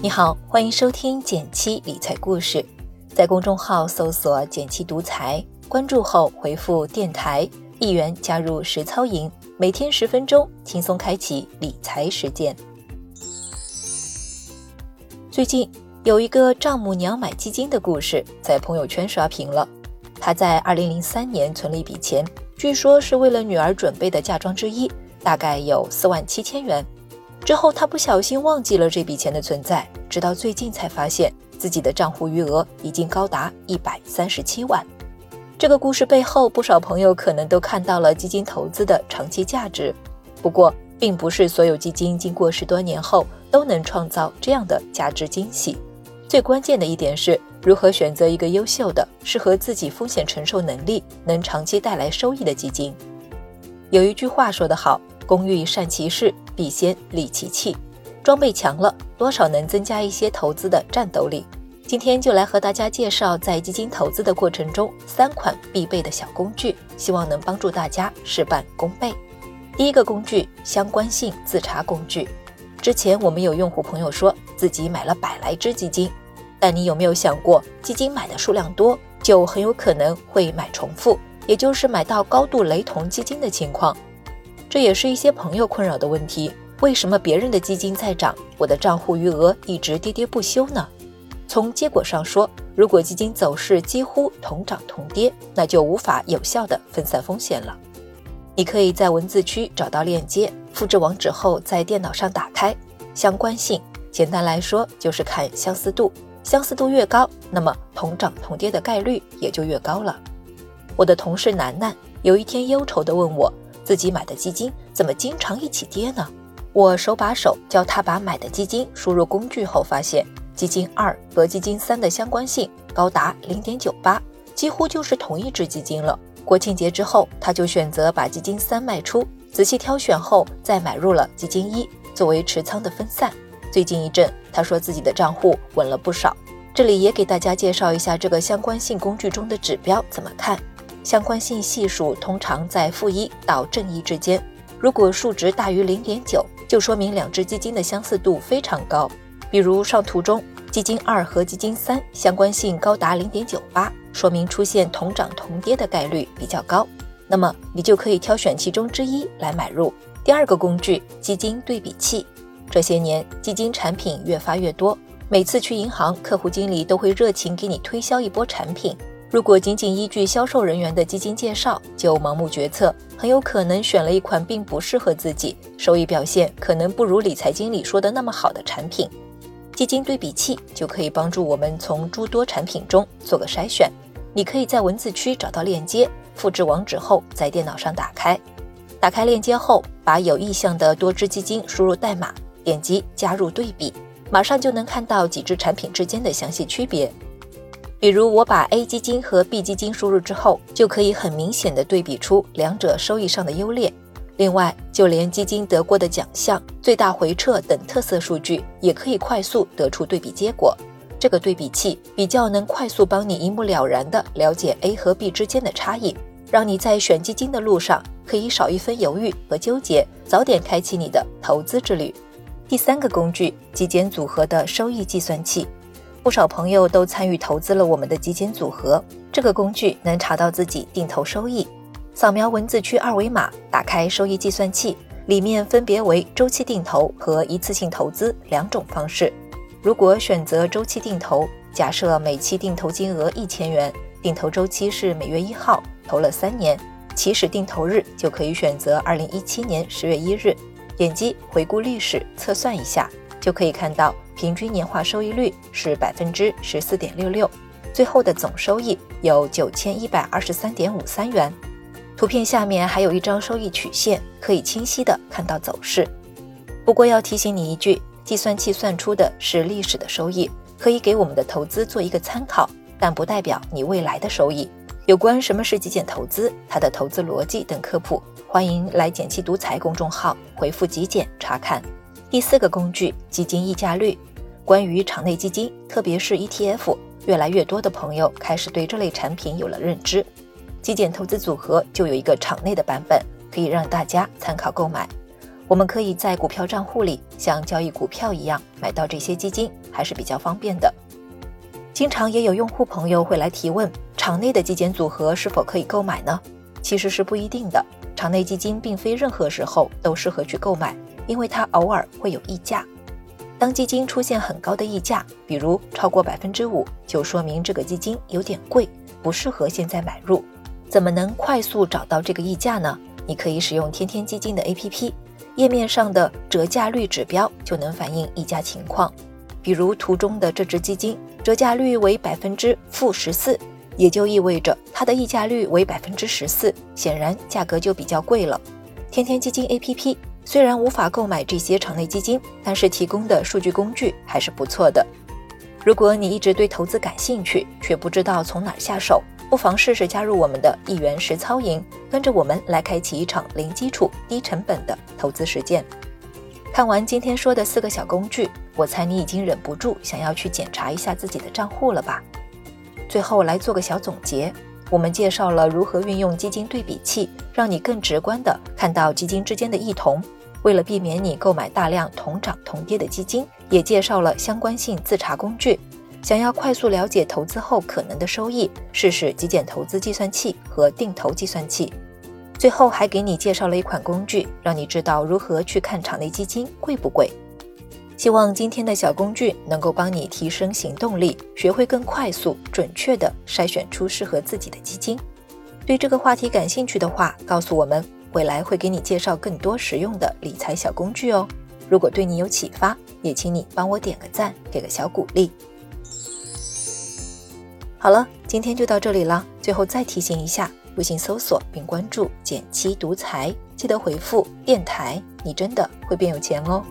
你好，欢迎收听减七理财故事，在公众号搜索“减七独裁，关注后回复“电台”一元加入实操营，每天十分钟，轻松开启理财实践。最近有一个丈母娘买基金的故事在朋友圈刷屏了。她在二零零三年存了一笔钱，据说是为了女儿准备的嫁妆之一，大概有四万七千元。之后，他不小心忘记了这笔钱的存在，直到最近才发现自己的账户余额已经高达一百三十七万。这个故事背后，不少朋友可能都看到了基金投资的长期价值。不过，并不是所有基金经过十多年后都能创造这样的价值惊喜。最关键的一点是如何选择一个优秀的、适合自己风险承受能力、能长期带来收益的基金。有一句话说得好：“工欲善其事。”必先利其器，装备强了，多少能增加一些投资的战斗力。今天就来和大家介绍在基金投资的过程中三款必备的小工具，希望能帮助大家事半功倍。第一个工具，相关性自查工具。之前我们有用户朋友说自己买了百来只基金，但你有没有想过，基金买的数量多，就很有可能会买重复，也就是买到高度雷同基金的情况。这也是一些朋友困扰的问题。为什么别人的基金在涨，我的账户余额一直跌跌不休呢？从结果上说，如果基金走势几乎同涨同跌，那就无法有效的分散风险了。你可以在文字区找到链接，复制网址后在电脑上打开。相关性，简单来说就是看相似度，相似度越高，那么同涨同跌的概率也就越高了。我的同事楠楠有一天忧愁地问我。自己买的基金怎么经常一起跌呢？我手把手教他把买的基金输入工具后，发现基金二和基金三的相关性高达零点九八，几乎就是同一只基金了。国庆节之后，他就选择把基金三卖出，仔细挑选后再买入了基金一，作为持仓的分散。最近一阵，他说自己的账户稳了不少。这里也给大家介绍一下这个相关性工具中的指标怎么看。相关性系数通常在负一到正一之间，如果数值大于零点九，就说明两只基金的相似度非常高。比如上图中，基金二和基金三相关性高达零点九八，说明出现同涨同跌的概率比较高。那么你就可以挑选其中之一来买入。第二个工具，基金对比器。这些年基金产品越发越多，每次去银行，客户经理都会热情给你推销一波产品。如果仅仅依据销售人员的基金介绍就盲目决策，很有可能选了一款并不适合自己、收益表现可能不如理财经理说的那么好的产品。基金对比器就可以帮助我们从诸多产品中做个筛选。你可以在文字区找到链接，复制网址后在电脑上打开。打开链接后，把有意向的多只基金输入代码，点击加入对比，马上就能看到几只产品之间的详细区别。比如我把 A 基金和 B 基金输入之后，就可以很明显的对比出两者收益上的优劣。另外，就连基金得过的奖项、最大回撤等特色数据，也可以快速得出对比结果。这个对比器比较能快速帮你一目了然的了解 A 和 B 之间的差异，让你在选基金的路上可以少一分犹豫和纠结，早点开启你的投资之旅。第三个工具，基金组合的收益计算器。不少朋友都参与投资了我们的基金组合，这个工具能查到自己定投收益。扫描文字区二维码，打开收益计算器，里面分别为周期定投和一次性投资两种方式。如果选择周期定投，假设每期定投金额一千元，定投周期是每月一号，投了三年，起始定投日就可以选择二零一七年十月一日，点击回顾历史，测算一下。就可以看到平均年化收益率是百分之十四点六六，最后的总收益有九千一百二十三点五三元。图片下面还有一张收益曲线，可以清晰的看到走势。不过要提醒你一句，计算器算出的是历史的收益，可以给我们的投资做一个参考，但不代表你未来的收益。有关什么是极简投资，它的投资逻辑等科普，欢迎来简七独裁公众号回复“极简”查看。第四个工具，基金溢价率。关于场内基金，特别是 ETF，越来越多的朋友开始对这类产品有了认知。极简投资组合就有一个场内的版本，可以让大家参考购买。我们可以在股票账户里像交易股票一样买到这些基金，还是比较方便的。经常也有用户朋友会来提问，场内的基金组合是否可以购买呢？其实是不一定的，场内基金并非任何时候都适合去购买，因为它偶尔会有溢价。当基金出现很高的溢价，比如超过百分之五，就说明这个基金有点贵，不适合现在买入。怎么能快速找到这个溢价呢？你可以使用天天基金的 APP，页面上的折价率指标就能反映溢价情况。比如图中的这只基金，折价率为百分之负十四，也就意味着它的溢价率为百分之十四，显然价格就比较贵了。天天基金 APP。虽然无法购买这些场内基金，但是提供的数据工具还是不错的。如果你一直对投资感兴趣，却不知道从哪下手，不妨试试加入我们的一元实操营，跟着我们来开启一场零基础、低成本的投资实践。看完今天说的四个小工具，我猜你已经忍不住想要去检查一下自己的账户了吧？最后来做个小总结。我们介绍了如何运用基金对比器，让你更直观地看到基金之间的异同。为了避免你购买大量同涨同跌的基金，也介绍了相关性自查工具。想要快速了解投资后可能的收益，试试极简投资计算器和定投计算器。最后还给你介绍了一款工具，让你知道如何去看场内基金贵不贵。希望今天的小工具能够帮你提升行动力，学会更快速、准确地筛选出适合自己的基金。对这个话题感兴趣的话，告诉我们，未来会给你介绍更多实用的理财小工具哦。如果对你有启发，也请你帮我点个赞，给个小鼓励。好了，今天就到这里了。最后再提醒一下，微信搜索并关注“减七独裁，记得回复“电台”，你真的会变有钱哦。